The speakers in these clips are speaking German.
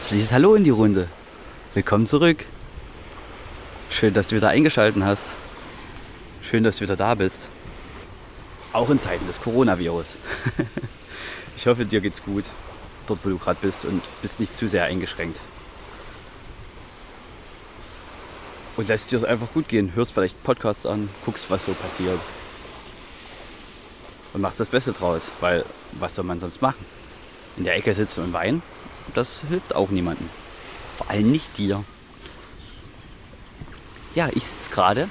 Herzliches Hallo in die Runde. Willkommen zurück. Schön, dass du wieder eingeschaltet hast. Schön, dass du wieder da bist. Auch in Zeiten des Coronavirus. ich hoffe, dir geht's gut, dort wo du gerade bist und bist nicht zu sehr eingeschränkt. Und lässt dir es einfach gut gehen. Hörst vielleicht Podcasts an, guckst, was so passiert. Und machst das Beste draus, weil was soll man sonst machen? In der Ecke sitzen und weinen? Das hilft auch niemandem. Vor allem nicht dir. Ja, ich sitze gerade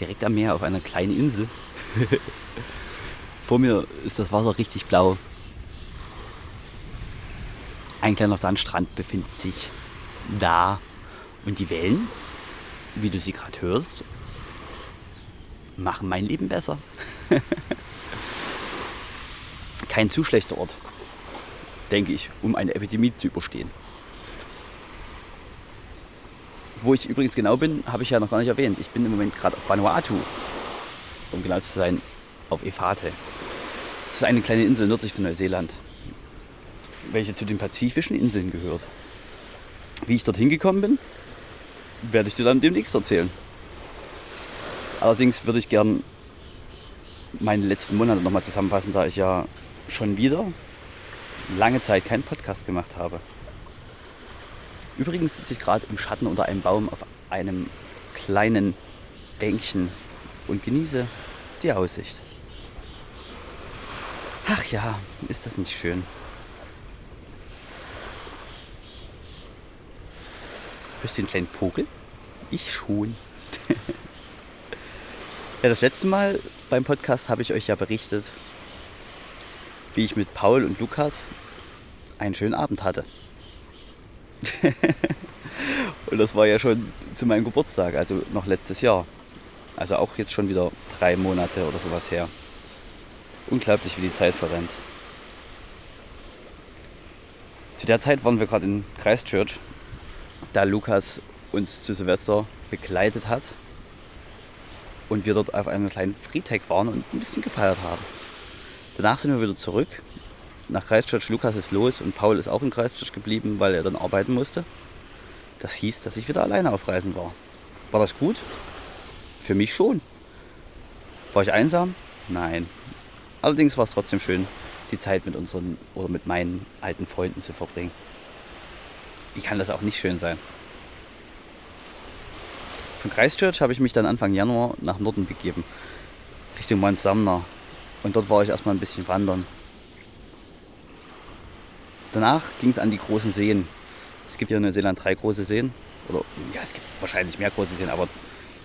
direkt am Meer auf einer kleinen Insel. Vor mir ist das Wasser richtig blau. Ein kleiner Sandstrand befindet sich da. Und die Wellen, wie du sie gerade hörst, machen mein Leben besser. Kein zu schlechter Ort denke ich, um eine Epidemie zu überstehen. Wo ich übrigens genau bin, habe ich ja noch gar nicht erwähnt. Ich bin im Moment gerade auf Vanuatu, um genau zu sein, auf Efate. Das ist eine kleine Insel nördlich von Neuseeland, welche zu den pazifischen Inseln gehört. Wie ich dorthin gekommen bin, werde ich dir dann demnächst erzählen. Allerdings würde ich gern meine letzten Monate nochmal zusammenfassen, da ich ja schon wieder lange Zeit keinen Podcast gemacht habe. Übrigens sitze ich gerade im Schatten unter einem Baum auf einem kleinen Bänkchen und genieße die Aussicht. Ach ja, ist das nicht schön. Hörst du den kleinen Vogel? Ich schon. ja, das letzte Mal beim Podcast habe ich euch ja berichtet, wie ich mit Paul und Lukas einen schönen Abend hatte. und das war ja schon zu meinem Geburtstag, also noch letztes Jahr. Also auch jetzt schon wieder drei Monate oder sowas her. Unglaublich, wie die Zeit verrennt. Zu der Zeit waren wir gerade in Christchurch, da Lukas uns zu Silvester begleitet hat und wir dort auf einem kleinen Freetag waren und ein bisschen gefeiert haben. Danach sind wir wieder zurück nach Christchurch. Lukas ist los und Paul ist auch in Christchurch geblieben, weil er dann arbeiten musste. Das hieß, dass ich wieder alleine auf Reisen war. War das gut? Für mich schon. War ich einsam? Nein. Allerdings war es trotzdem schön, die Zeit mit unseren oder mit meinen alten Freunden zu verbringen. Wie kann das auch nicht schön sein? Von Christchurch habe ich mich dann Anfang Januar nach Norden begeben, Richtung Mount Sumner. Und dort war ich erstmal ein bisschen wandern. Danach ging es an die großen Seen. Es gibt ja in Neuseeland drei große Seen. Oder ja, es gibt wahrscheinlich mehr große Seen, aber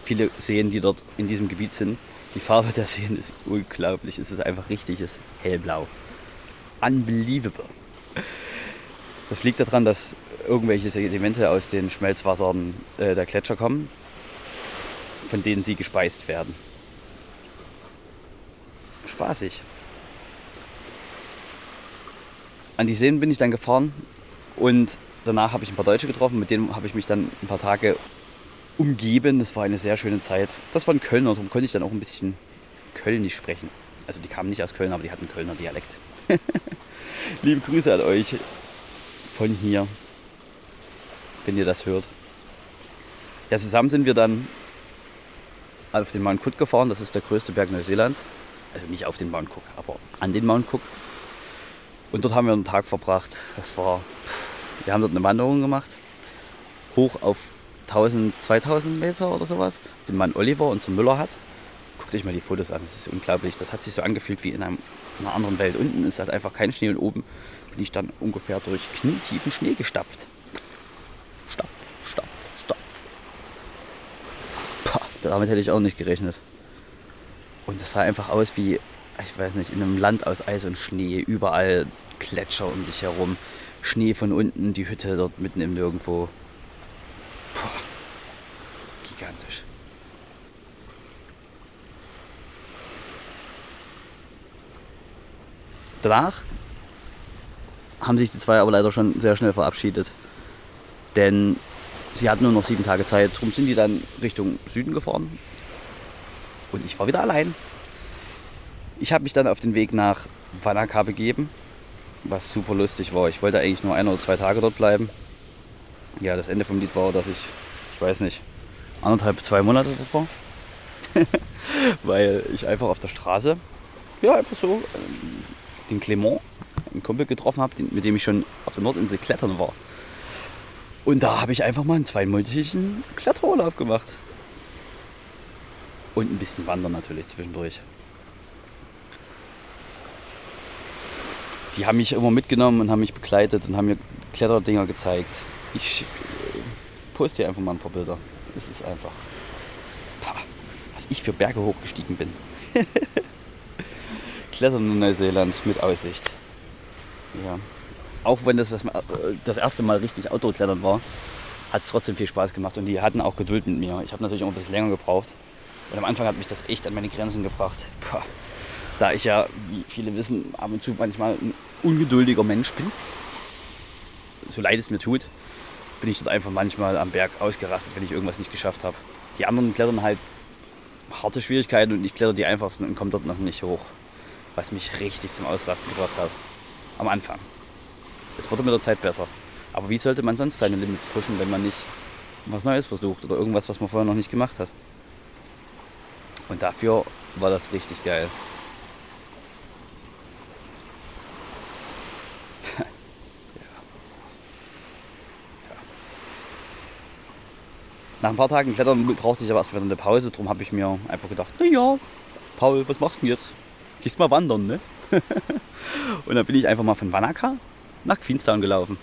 viele Seen, die dort in diesem Gebiet sind. Die Farbe der Seen ist unglaublich. Es ist einfach richtiges Hellblau. Unbelievable. Das liegt daran, dass irgendwelche Sedimente aus den Schmelzwassern äh, der Gletscher kommen, von denen sie gespeist werden spaßig. An die Seen bin ich dann gefahren und danach habe ich ein paar Deutsche getroffen, mit denen habe ich mich dann ein paar Tage umgeben. Das war eine sehr schöne Zeit. Das waren Kölner, darum konnte ich dann auch ein bisschen Kölnisch sprechen. Also die kamen nicht aus Köln, aber die hatten Kölner Dialekt. Liebe Grüße an euch von hier, wenn ihr das hört. Ja, zusammen sind wir dann auf den Mount Cook gefahren. Das ist der größte Berg Neuseelands. Also nicht auf den Mount Cook, aber an den Mount Cook. Und dort haben wir einen Tag verbracht. Das war, wir haben dort eine Wanderung gemacht. Hoch auf 1000, 2000 Meter oder sowas. Den Mann Oliver und zum Müller hat. Guckt euch mal die Fotos an, das ist unglaublich. Das hat sich so angefühlt wie in, einem, in einer anderen Welt. Unten ist halt einfach kein Schnee und oben bin ich dann ungefähr durch knietiefen Schnee gestapft. Stapf, stapf, stapf. Damit hätte ich auch nicht gerechnet. Und das sah einfach aus wie, ich weiß nicht, in einem Land aus Eis und Schnee. Überall Gletscher um dich herum. Schnee von unten, die Hütte dort mitten im Nirgendwo. Puh, gigantisch. Danach haben sich die zwei aber leider schon sehr schnell verabschiedet. Denn sie hatten nur noch sieben Tage Zeit. Darum sind die dann Richtung Süden gefahren, und ich war wieder allein. Ich habe mich dann auf den Weg nach Wanaka begeben. was super lustig war. Ich wollte eigentlich nur ein oder zwei Tage dort bleiben. Ja, das Ende vom Lied war, dass ich, ich weiß nicht, anderthalb, zwei Monate dort war. Weil ich einfach auf der Straße, ja, einfach so, ähm, den Clement, einen Kumpel getroffen habe, mit dem ich schon auf der Nordinsel klettern war. Und da habe ich einfach mal einen zweimonatigen Kletterurlaub gemacht. Und ein bisschen Wandern natürlich zwischendurch. Die haben mich immer mitgenommen und haben mich begleitet und haben mir Kletterdinger gezeigt. Ich poste hier einfach mal ein paar Bilder. Es ist einfach, was ich für Berge hochgestiegen bin. Klettern in Neuseeland mit Aussicht. Ja. Auch wenn das das, das erste Mal richtig Outdoor-Klettern war, hat es trotzdem viel Spaß gemacht und die hatten auch Geduld mit mir. Ich habe natürlich auch ein bisschen länger gebraucht. Und am Anfang hat mich das echt an meine Grenzen gebracht. Puh. Da ich ja, wie viele wissen, ab und zu manchmal ein ungeduldiger Mensch bin, so leid es mir tut, bin ich dort einfach manchmal am Berg ausgerastet, wenn ich irgendwas nicht geschafft habe. Die anderen klettern halt harte Schwierigkeiten und ich kletter die einfachsten und komme dort noch nicht hoch. Was mich richtig zum Ausrasten gebracht hat. Am Anfang. Es wurde mit der Zeit besser. Aber wie sollte man sonst seine Limits pushen, wenn man nicht was Neues versucht oder irgendwas, was man vorher noch nicht gemacht hat? Und dafür war das richtig geil. ja. Ja. Nach ein paar Tagen Klettern brauchte ich aber erstmal eine Pause. Darum habe ich mir einfach gedacht, naja, Paul, was machst du denn jetzt? Gehst mal wandern, ne? und dann bin ich einfach mal von Wanaka nach Queenstown gelaufen.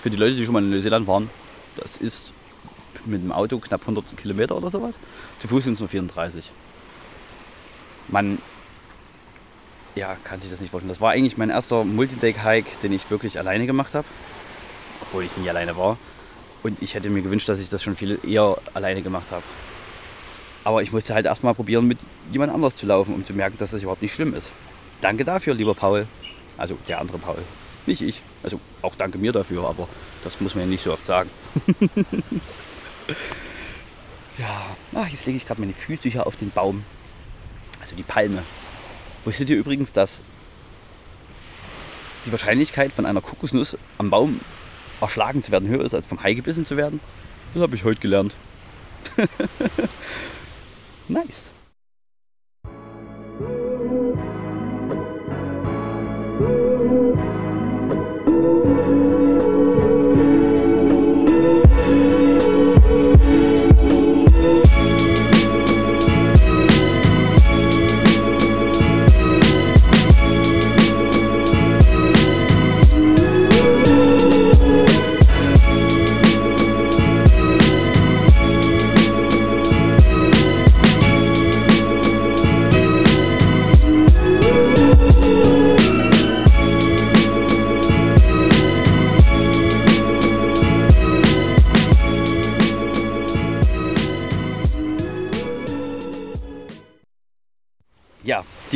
Für die Leute, die schon mal in Neuseeland waren, das ist mit dem Auto knapp 100 Kilometer oder sowas. Zu Fuß sind es nur 34 man ja, kann sich das nicht vorstellen. Das war eigentlich mein erster Multideck-Hike, den ich wirklich alleine gemacht habe. Obwohl ich nie alleine war. Und ich hätte mir gewünscht, dass ich das schon viel eher alleine gemacht habe. Aber ich musste halt erstmal probieren, mit jemand anders zu laufen, um zu merken, dass das überhaupt nicht schlimm ist. Danke dafür, lieber Paul. Also der andere Paul. Nicht ich. Also auch danke mir dafür, aber das muss man ja nicht so oft sagen. ja, ach, jetzt lege ich gerade meine Füße hier auf den Baum also die Palme. Wusstet ihr übrigens, dass die Wahrscheinlichkeit von einer Kokosnuss am Baum erschlagen zu werden höher ist, als vom Hai gebissen zu werden? Das habe ich heute gelernt. nice.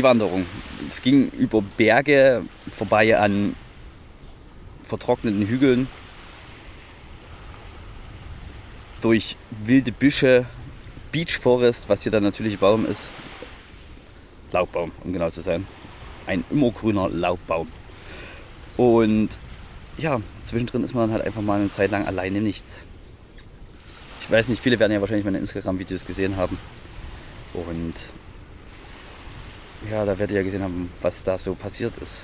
Die. Es ging über Berge vorbei an vertrockneten Hügeln, durch wilde Büsche, Beach Forest, was hier der natürliche Baum ist. Laubbaum, um genau zu sein. Ein immergrüner Laubbaum. Und ja, zwischendrin ist man halt einfach mal eine Zeit lang alleine nichts. Ich weiß nicht, viele werden ja wahrscheinlich meine Instagram-Videos gesehen haben. Und ja, da werdet ihr ja gesehen haben, was da so passiert ist.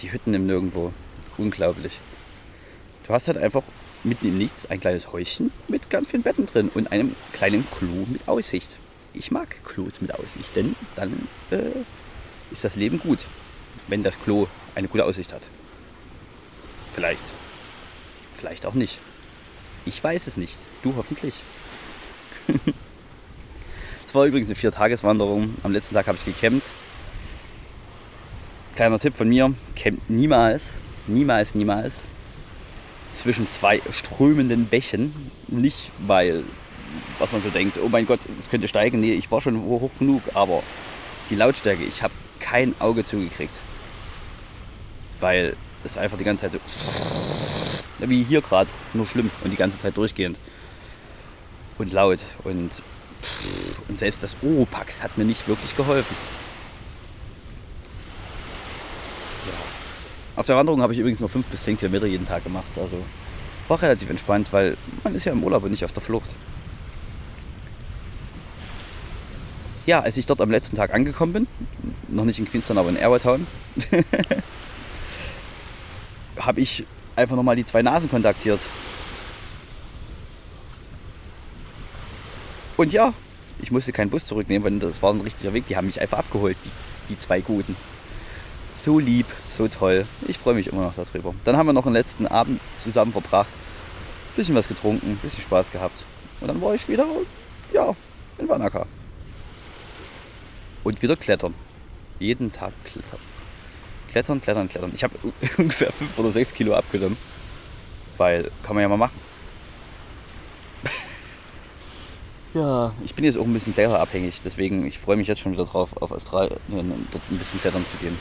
Die Hütten im Nirgendwo. Unglaublich. Du hast halt einfach mitten im Nichts ein kleines Häuschen mit ganz vielen Betten drin und einem kleinen Klo mit Aussicht. Ich mag Klos mit Aussicht, denn dann äh, ist das Leben gut, wenn das Klo eine gute Aussicht hat. Vielleicht. Vielleicht auch nicht. Ich weiß es nicht. Du hoffentlich. Es war übrigens eine Viertageswanderung. Am letzten Tag habe ich gecampt. Kleiner Tipp von mir, campt niemals, niemals, niemals zwischen zwei strömenden Bächen. Nicht, weil, was man so denkt, oh mein Gott, es könnte steigen. Nee, ich war schon hoch genug, aber die Lautstärke, ich habe kein Auge zugekriegt. Weil es einfach die ganze Zeit so, wie hier gerade, nur schlimm und die ganze Zeit durchgehend. Und laut. Und und selbst das Oropax hat mir nicht wirklich geholfen. Auf der Wanderung habe ich übrigens nur 5 bis 10 Kilometer jeden Tag gemacht. Also war relativ entspannt, weil man ist ja im Urlaub und nicht auf der Flucht. Ja, als ich dort am letzten Tag angekommen bin, noch nicht in Queenstown, aber in Airwatown, habe ich einfach nochmal die zwei Nasen kontaktiert. Und ja, ich musste keinen Bus zurücknehmen, weil das war ein richtiger Weg. Die haben mich einfach abgeholt, die, die zwei Guten. So lieb, so toll. Ich freue mich immer noch darüber. Dann haben wir noch einen letzten Abend zusammen verbracht. Bisschen was getrunken, bisschen Spaß gehabt. Und dann war ich wieder, ja, in Wanaka. Und wieder klettern. Jeden Tag klettern. Klettern, klettern, klettern. Ich habe ungefähr 5 oder 6 Kilo abgenommen. Weil kann man ja mal machen. Ja, ich bin jetzt auch ein bisschen kletterabhängig. Deswegen, ich freue mich jetzt schon wieder drauf, auf Australien und dort ein bisschen klettern zu gehen.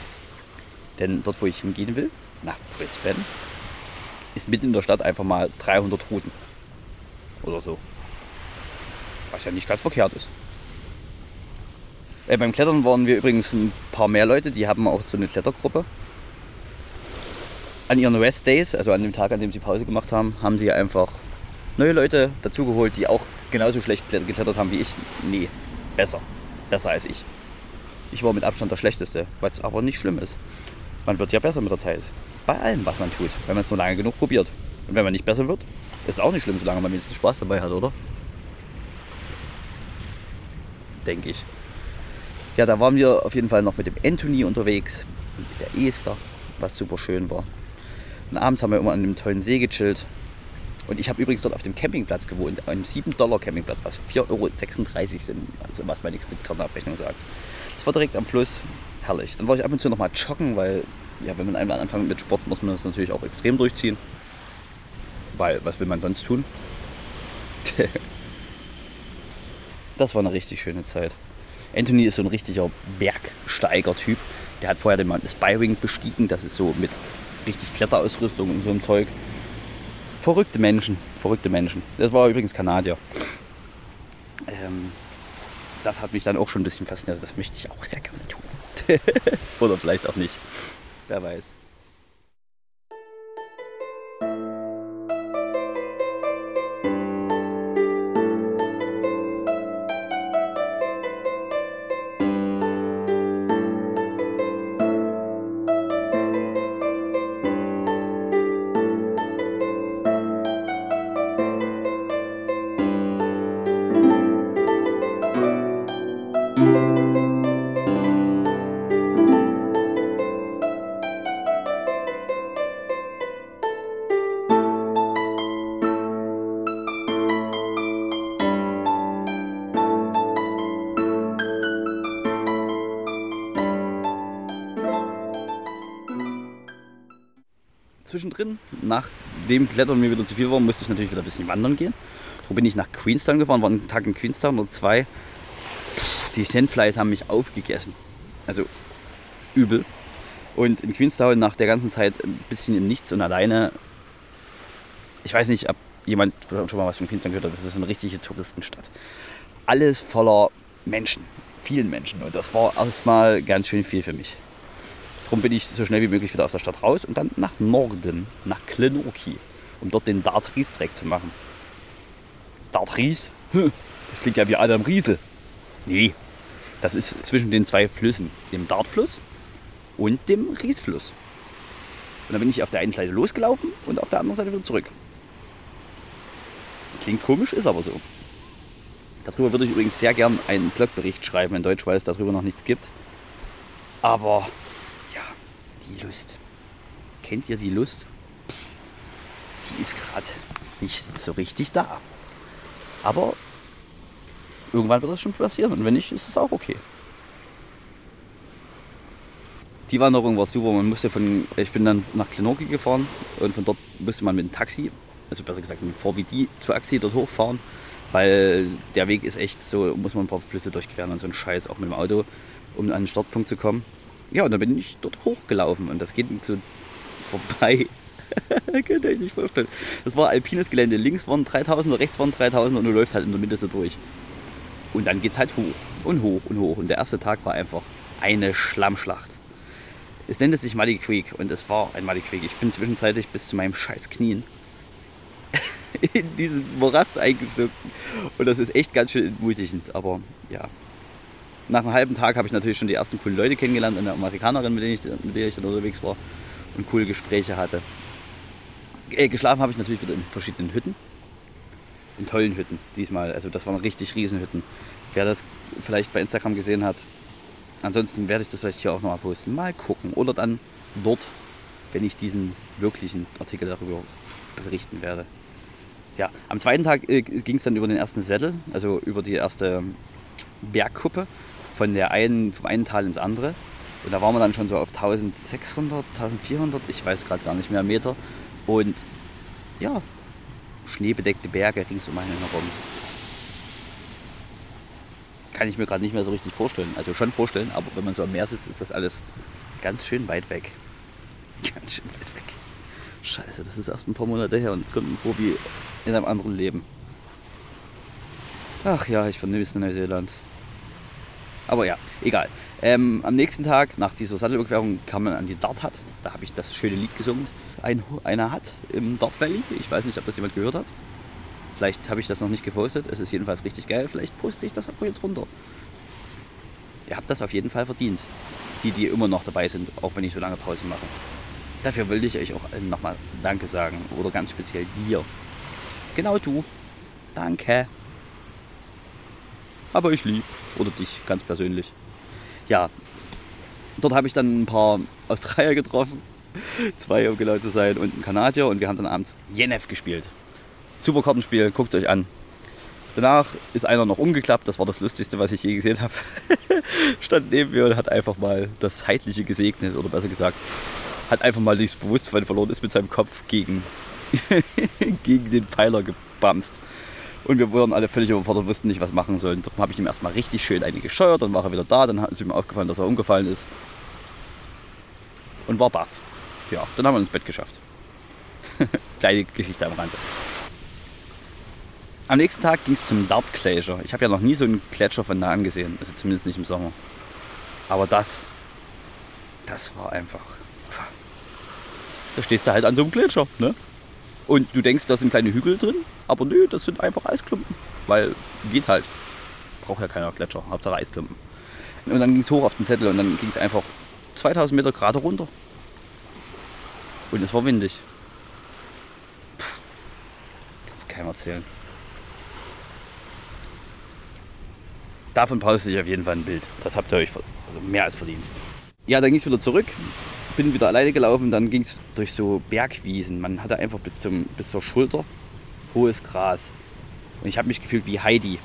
Denn dort, wo ich hingehen will, nach Brisbane, ist mitten in der Stadt einfach mal 300 Routen. Oder so. Was ja nicht ganz verkehrt ist. Äh, beim Klettern waren wir übrigens ein paar mehr Leute, die haben auch so eine Klettergruppe. An ihren Rest Days, also an dem Tag, an dem sie Pause gemacht haben, haben sie einfach neue Leute dazugeholt, die auch genauso schlecht geklettert haben wie ich. Nee, besser. Besser als ich. Ich war mit Abstand der Schlechteste, was aber nicht schlimm ist. Man wird ja besser mit der Zeit. Bei allem, was man tut, wenn man es nur lange genug probiert. Und wenn man nicht besser wird, ist es auch nicht schlimm, solange man wenigstens Spaß dabei hat, oder? Denke ich. Ja, da waren wir auf jeden Fall noch mit dem Anthony unterwegs, mit der Esther, was super schön war. Und abends haben wir immer an einem tollen See gechillt. Und ich habe übrigens dort auf dem Campingplatz gewohnt, einem 7-Dollar-Campingplatz, was 4,36 Euro sind, also was meine Kreditkartenabrechnung sagt. Das war direkt am Fluss, herrlich. Dann war ich ab und zu noch mal joggen, weil ja, wenn man einmal anfängt mit Sport, muss man das natürlich auch extrem durchziehen. Weil, was will man sonst tun? das war eine richtig schöne Zeit. Anthony ist so ein richtiger Bergsteiger-Typ. Der hat vorher den Mount Aspiring bestiegen. Das ist so mit richtig Kletterausrüstung und so einem Zeug. Verrückte Menschen, verrückte Menschen. Das war übrigens Kanadier. Ähm, das hat mich dann auch schon ein bisschen fasziniert. Das möchte ich auch sehr gerne tun. Oder vielleicht auch nicht. Wer weiß. Zwischendrin. Nach dem Klettern mir wieder zu viel war, musste ich natürlich wieder ein bisschen wandern gehen. So bin ich nach Queenstown gefahren, war einen Tag in Queenstown oder zwei. Puh, die Sandflies haben mich aufgegessen. Also übel. Und in Queenstown nach der ganzen Zeit ein bisschen im Nichts und alleine. Ich weiß nicht, ob jemand schon mal was von Queenstown gehört hat. Das ist eine richtige Touristenstadt. Alles voller Menschen, vielen Menschen. Und das war erstmal ganz schön viel für mich. Darum bin ich so schnell wie möglich wieder aus der Stadt raus und dann nach Norden, nach Klenoki, um dort den Dart Ries Track zu machen. Dart Ries? Das klingt ja wie Adam Riese. Nee, das ist zwischen den zwei Flüssen, dem Dartfluss und dem Riesfluss. Und dann bin ich auf der einen Seite losgelaufen und auf der anderen Seite wieder zurück. Klingt komisch, ist aber so. Darüber würde ich übrigens sehr gern einen Blogbericht schreiben in Deutsch, weil es darüber noch nichts gibt. Aber die Lust. Kennt ihr die Lust? Die ist gerade nicht so richtig da. Aber irgendwann wird das schon passieren und wenn nicht, ist es auch okay. Die Wanderung war super. Man musste von, ich bin dann nach Klenoki gefahren und von dort musste man mit dem Taxi, also besser gesagt mit dem VVD Taxi dort hochfahren, weil der Weg ist echt so, muss man ein paar Flüsse durchqueren und so ein Scheiß, auch mit dem Auto, um an den Startpunkt zu kommen. Ja, und dann bin ich dort hochgelaufen und das geht so vorbei. Könnt ihr euch nicht vorstellen. Das war alpines Gelände. Links waren 3000, rechts waren 3000 und du läufst halt in der Mitte so durch. Und dann geht es halt hoch und hoch und hoch. Und der erste Tag war einfach eine Schlammschlacht. Es nennt sich Muddy Creek und es war ein Muddy Creek. Ich bin zwischenzeitlich bis zu meinem scheiß Knien in diesen Morast eingesunken. Und das ist echt ganz schön entmutigend. Aber ja. Nach einem halben Tag habe ich natürlich schon die ersten coolen Leute kennengelernt, eine Amerikanerin, mit der ich, mit der ich dann unterwegs war und coole Gespräche hatte. Äh, geschlafen habe ich natürlich wieder in verschiedenen Hütten. In tollen Hütten diesmal. Also das waren richtig Riesenhütten. Wer das vielleicht bei Instagram gesehen hat, ansonsten werde ich das vielleicht hier auch nochmal posten. Mal gucken. Oder dann dort, wenn ich diesen wirklichen Artikel darüber berichten werde. Ja, am zweiten Tag äh, ging es dann über den ersten Sättel, also über die erste Bergkuppe von der einen, vom einen Tal ins andere. Und da waren wir dann schon so auf 1600, 1400, ich weiß gerade gar nicht mehr, Meter. Und ja, schneebedeckte Berge rings um einen herum. Kann ich mir gerade nicht mehr so richtig vorstellen. Also schon vorstellen, aber wenn man so am Meer sitzt, ist das alles ganz schön weit weg. Ganz schön weit weg. Scheiße, das ist erst ein paar Monate her und es kommt mir vor wie in einem anderen Leben. Ach ja, ich vermisse Neuseeland. Aber ja, egal. Ähm, am nächsten Tag, nach dieser Sattelüberquerung, kam man an die Dart Hut. Da habe ich das schöne Lied gesungen. Ein, einer hat im Dart Valley. Ich weiß nicht, ob das jemand gehört hat. Vielleicht habe ich das noch nicht gepostet. Es ist jedenfalls richtig geil. Vielleicht poste ich das auch hier drunter. Ihr habt das auf jeden Fall verdient. Die, die immer noch dabei sind, auch wenn ich so lange Pause mache. Dafür wollte ich euch auch nochmal Danke sagen. Oder ganz speziell dir. Genau du. Danke. Aber ich lieb. Oder dich ganz persönlich. Ja. Dort habe ich dann ein paar Australier getroffen. Zwei, um genau zu sein, und ein Kanadier. Und wir haben dann abends Jenef gespielt. Super Kartenspiel, guckt es euch an. Danach ist einer noch umgeklappt, das war das Lustigste, was ich je gesehen habe. Stand neben mir und hat einfach mal das Zeitliche gesegnet, oder besser gesagt, hat einfach mal das Bewusstsein verloren, ist mit seinem Kopf gegen, gegen den Pfeiler gebamst. Und wir wurden alle völlig überfordert, wussten nicht, was machen sollen. Darum habe ich ihm erstmal richtig schön eine gescheuert, dann war er wieder da, dann hat es ihm aufgefallen, dass er umgefallen ist. Und war baff. Ja, dann haben wir ins Bett geschafft. Kleine Geschichte am Rande. Am nächsten Tag ging es zum Dart Glacier. Ich habe ja noch nie so einen Gletscher von nah angesehen, also zumindest nicht im Sommer. Aber das, das war einfach. Da stehst du halt an so einem Gletscher, ne? Und du denkst, da sind kleine Hügel drin, aber nö, das sind einfach Eisklumpen. Weil geht halt. Braucht ja keiner Gletscher, Hauptsache Eisklumpen. Und dann ging es hoch auf den Zettel und dann ging es einfach 2000 Meter gerade runter. Und es war windig. Puh. Kannst keinem erzählen. Davon poste ich auf jeden Fall ein Bild. Das habt ihr euch also mehr als verdient. Ja, dann ging es wieder zurück. Bin wieder alleine gelaufen. Dann ging es durch so Bergwiesen. Man hatte einfach bis, zum, bis zur Schulter hohes Gras. Und ich habe mich gefühlt wie Heidi.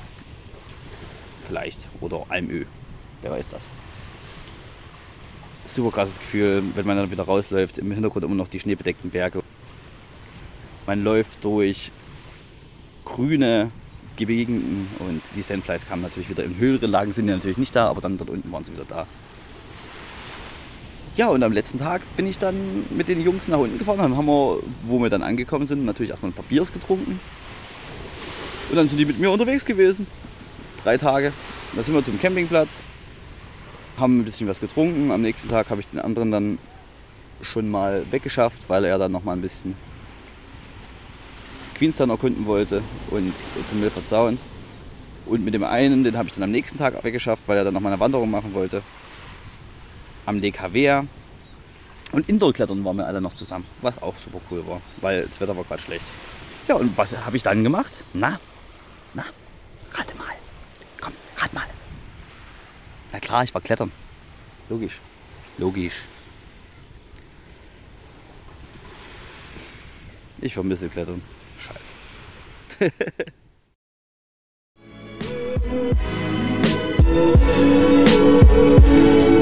Vielleicht. Oder Almö. Wer weiß das. Super krasses Gefühl, wenn man dann wieder rausläuft. Im Hintergrund immer noch die schneebedeckten Berge. Man läuft durch grüne Gegenden und die Sandflies kamen natürlich wieder in höhere Lagen, sind ja natürlich nicht da, aber dann dort unten waren sie wieder da. Ja, und am letzten Tag bin ich dann mit den Jungs nach unten gefahren. Dann haben wir, wo wir dann angekommen sind, natürlich erstmal ein paar Biers getrunken. Und dann sind die mit mir unterwegs gewesen. Drei Tage. Da sind wir zum Campingplatz, haben ein bisschen was getrunken. Am nächsten Tag habe ich den anderen dann schon mal weggeschafft, weil er dann noch mal ein bisschen Queenstown erkunden wollte und zum Milford Sound. Und mit dem einen, den habe ich dann am nächsten Tag weggeschafft, weil er dann noch mal eine Wanderung machen wollte. Am Havea. Und Indoor-Klettern waren wir alle noch zusammen, was auch super cool war, weil das Wetter war gerade schlecht. Ja, und was habe ich dann gemacht? Na, na, rate mal. Komm, rat mal. Na klar, ich war klettern. Logisch. Logisch. Ich vermisse Klettern. Scheiße.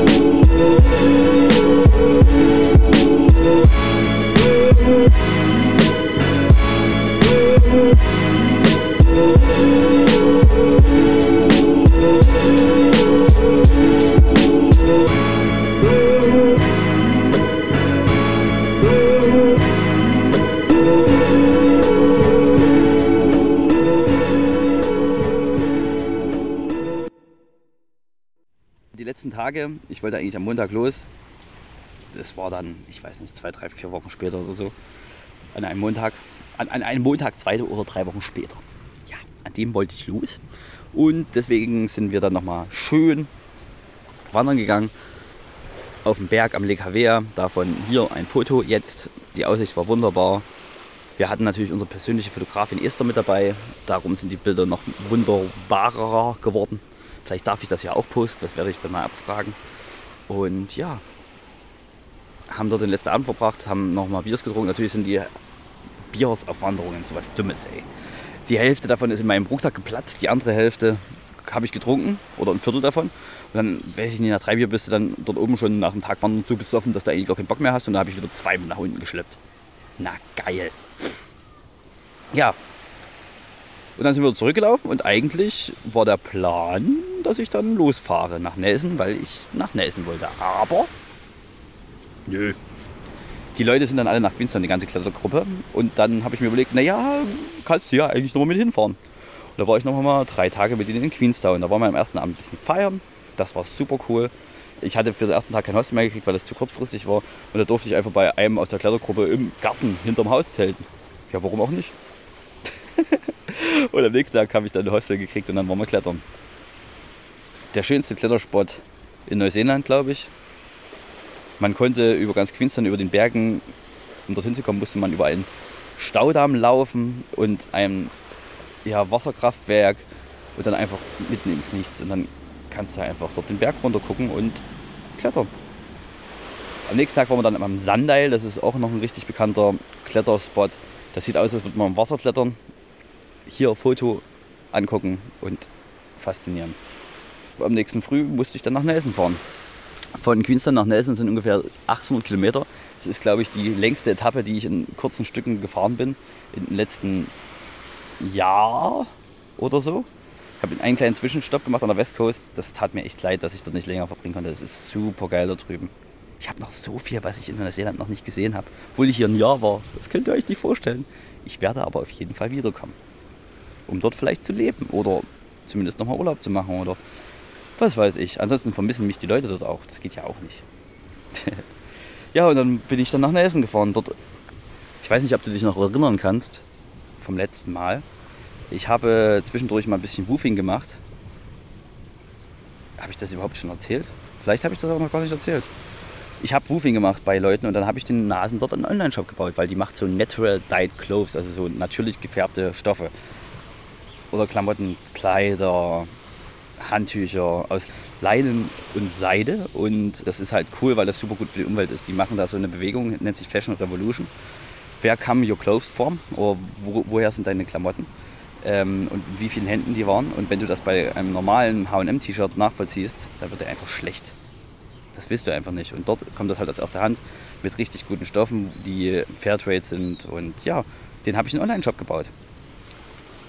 Tage, ich wollte eigentlich am Montag los, das war dann, ich weiß nicht, zwei, drei, vier Wochen später oder so, an einem Montag, an, an einem Montag, zwei oder drei Wochen später. Ja, an dem wollte ich los. Und deswegen sind wir dann nochmal schön wandern gegangen auf dem Berg am Lake Havea. Davon hier ein Foto jetzt. Die Aussicht war wunderbar. Wir hatten natürlich unsere persönliche Fotografin Esther mit dabei. Darum sind die Bilder noch wunderbarer geworden. Vielleicht darf ich das ja auch posten, das werde ich dann mal abfragen. Und ja, haben dort den letzten Abend verbracht, haben nochmal Biers getrunken. Natürlich sind die Biers auf Wanderungen sowas Dummes, ey. Die Hälfte davon ist in meinem Rucksack geplatzt, die andere Hälfte habe ich getrunken oder ein Viertel davon. Und dann, weiß ich nicht, nach drei Bier bist du dann dort oben schon nach dem Tag wandern so besoffen, dass du eigentlich gar keinen Bock mehr hast. Und dann habe ich wieder zwei mit nach unten geschleppt. Na geil. Ja. Und dann sind wir zurückgelaufen und eigentlich war der Plan, dass ich dann losfahre nach Nelson, weil ich nach Nelson wollte. Aber nö. Die Leute sind dann alle nach Queenstown, die ganze Klettergruppe. Und dann habe ich mir überlegt, naja, kannst du ja eigentlich nochmal mit hinfahren. Und da war ich noch mal drei Tage mit ihnen in Queenstown. Da waren wir am ersten Abend ein bisschen feiern. Das war super cool. Ich hatte für den ersten Tag kein Hostel mehr gekriegt, weil das zu kurzfristig war. Und da durfte ich einfach bei einem aus der Klettergruppe im Garten hinterm Haus zelten. Ja, warum auch nicht? und am nächsten Tag habe ich dann ein Hostel gekriegt und dann waren wir klettern. Der schönste Kletterspot in Neuseeland, glaube ich. Man konnte über ganz Queenstown, über den Bergen, um dorthin zu kommen, musste man über einen Staudamm laufen und ein ja, Wasserkraftwerk und dann einfach mitten ins Nichts. Und dann kannst du einfach dort den Berg runter gucken und klettern. Am nächsten Tag waren wir dann am Sandeil, das ist auch noch ein richtig bekannter Kletterspot. Das sieht aus, als würde man im Wasser klettern. Hier Foto angucken und faszinieren. Am nächsten Früh musste ich dann nach Nelson fahren. Von Queenstown nach Nelson sind ungefähr 800 Kilometer. Das ist, glaube ich, die längste Etappe, die ich in kurzen Stücken gefahren bin in den letzten Jahr oder so. Ich habe einen kleinen Zwischenstopp gemacht an der West Coast. Das tat mir echt leid, dass ich dort nicht länger verbringen konnte. Das ist super geil da drüben. Ich habe noch so viel, was ich in Neuseeland noch nicht gesehen habe, obwohl ich hier ein Jahr war. Das könnt ihr euch nicht vorstellen. Ich werde aber auf jeden Fall wiederkommen, um dort vielleicht zu leben oder zumindest nochmal Urlaub zu machen oder was weiß ich. Ansonsten vermissen mich die Leute dort auch. Das geht ja auch nicht. ja, und dann bin ich dann nach Nelson gefahren. Dort, ich weiß nicht, ob du dich noch erinnern kannst vom letzten Mal. Ich habe zwischendurch mal ein bisschen Woofing gemacht. Habe ich das überhaupt schon erzählt? Vielleicht habe ich das auch noch gar nicht erzählt. Ich habe Woofing gemacht bei Leuten und dann habe ich den Nasen dort einen Online-Shop gebaut, weil die macht so Natural Dyed Clothes, also so natürlich gefärbte Stoffe. Oder Klamotten, Kleider, Handtücher aus Leinen und Seide. Und das ist halt cool, weil das super gut für die Umwelt ist. Die machen da so eine Bewegung, nennt sich Fashion Revolution. Wer kam your clothes from? Oder wo, woher sind deine Klamotten? Ähm, und wie vielen Händen die waren. Und wenn du das bei einem normalen HM-T-Shirt nachvollziehst, dann wird er einfach schlecht. Das willst du einfach nicht. Und dort kommt das halt aus erster Hand mit richtig guten Stoffen, die Fairtrade sind. Und ja, den habe ich in einen Online-Shop gebaut.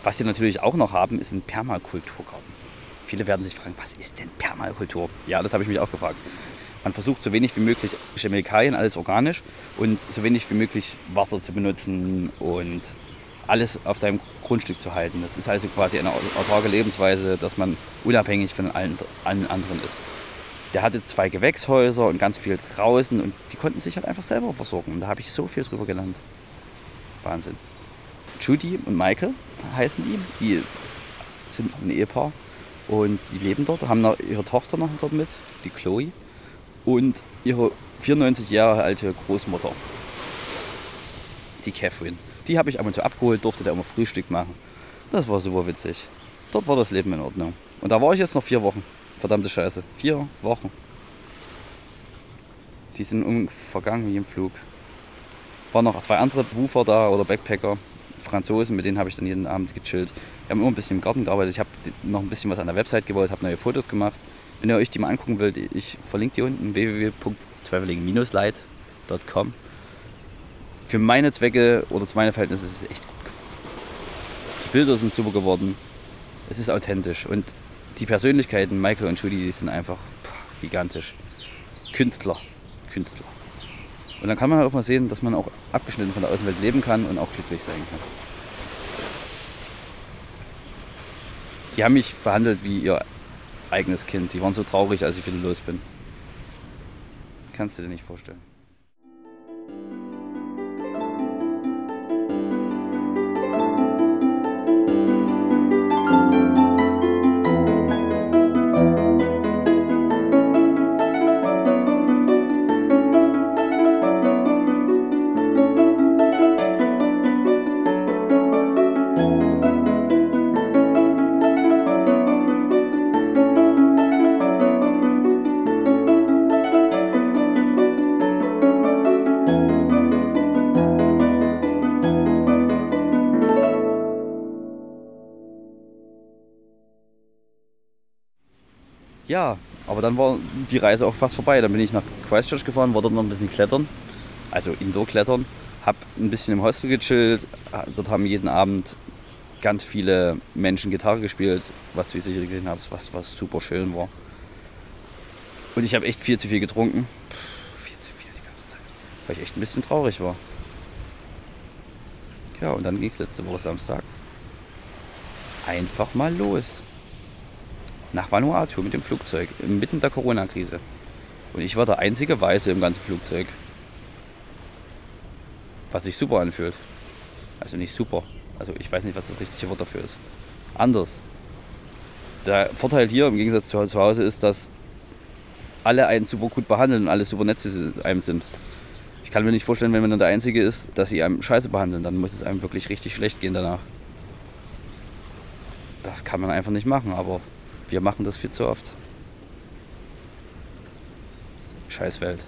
Was sie natürlich auch noch haben, ist ein Permakulturgarten. Viele werden sich fragen, was ist denn Permakultur? Ja, das habe ich mich auch gefragt. Man versucht so wenig wie möglich Chemikalien, alles organisch und so wenig wie möglich Wasser zu benutzen und alles auf seinem Grundstück zu halten. Das ist also quasi eine autarke Lebensweise, dass man unabhängig von allen, allen anderen ist. Der hatte zwei Gewächshäuser und ganz viel draußen und die konnten sich halt einfach selber versorgen. Und da habe ich so viel drüber gelernt. Wahnsinn. Judy und Michael heißen die. Die sind ein Ehepaar und die leben dort, haben ihre Tochter noch dort mit, die Chloe. Und ihre 94 Jahre alte Großmutter, die Catherine. Die habe ich ab und zu abgeholt, durfte da immer Frühstück machen. Das war super witzig. Dort war das Leben in Ordnung. Und da war ich jetzt noch vier Wochen. Verdammte Scheiße. Vier Wochen. Die sind vergangen wie im Flug. Waren noch zwei andere Woofer da oder Backpacker, Franzosen, mit denen habe ich dann jeden Abend gechillt. Wir haben immer ein bisschen im Garten gearbeitet. Ich habe noch ein bisschen was an der Website gebaut, habe neue Fotos gemacht. Wenn ihr euch die mal angucken wollt, ich verlinke die unten www.traveling-light.com für meine Zwecke oder zu meinen Verhältnissen ist es echt gut geworden. Die Bilder sind super geworden. Es ist authentisch. Und die Persönlichkeiten, Michael und Judy, die sind einfach gigantisch. Künstler. Künstler. Und dann kann man halt auch mal sehen, dass man auch abgeschnitten von der Außenwelt leben kann und auch glücklich sein kann. Die haben mich behandelt wie ihr eigenes Kind. Die waren so traurig, als ich wieder los bin. Kannst du dir nicht vorstellen. Dann war die Reise auch fast vorbei. Dann bin ich nach Christchurch gefahren, war dort noch ein bisschen klettern, also Indoor-Klettern. Hab ein bisschen im Hostel gechillt. Dort haben jeden Abend ganz viele Menschen Gitarre gespielt, was du sicher gesehen hast, was, was super schön war. Und ich habe echt viel zu viel getrunken. Puh, viel zu viel die ganze Zeit. Weil ich echt ein bisschen traurig war. Ja, und dann ging es letzte Woche Samstag einfach mal los. Nach Vanuatu mit dem Flugzeug, inmitten der Corona-Krise. Und ich war der einzige Weiße im ganzen Flugzeug. Was sich super anfühlt. Also nicht super. Also ich weiß nicht, was das richtige Wort dafür ist. Anders. Der Vorteil hier im Gegensatz zu Hause ist, dass alle einen super gut behandeln und alle super nett zu einem sind. Ich kann mir nicht vorstellen, wenn man dann der Einzige ist, dass sie einem scheiße behandeln. Dann muss es einem wirklich richtig schlecht gehen danach. Das kann man einfach nicht machen, aber wir machen das viel zu oft. Scheiß Welt.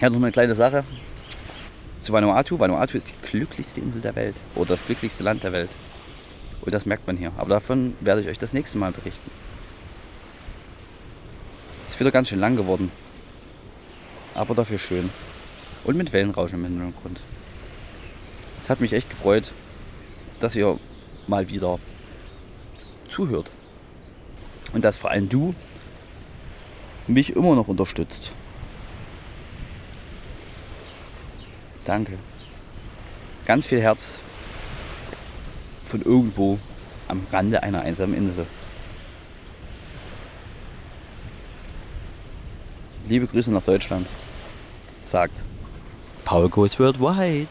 Ja, noch eine kleine Sache zu Vanuatu. Vanuatu ist die glücklichste Insel der Welt oder das glücklichste Land der Welt. Und das merkt man hier. Aber davon werde ich euch das nächste Mal berichten. Ist wieder ganz schön lang geworden. Aber dafür schön. Und mit Wellenrauschen im Hintergrund. Es hat mich echt gefreut, dass ihr mal wieder zuhört. Und dass vor allem du mich immer noch unterstützt. Danke. Ganz viel Herz von irgendwo am Rande einer einsamen Insel. Liebe Grüße nach Deutschland, sagt Paul Goes Worldwide.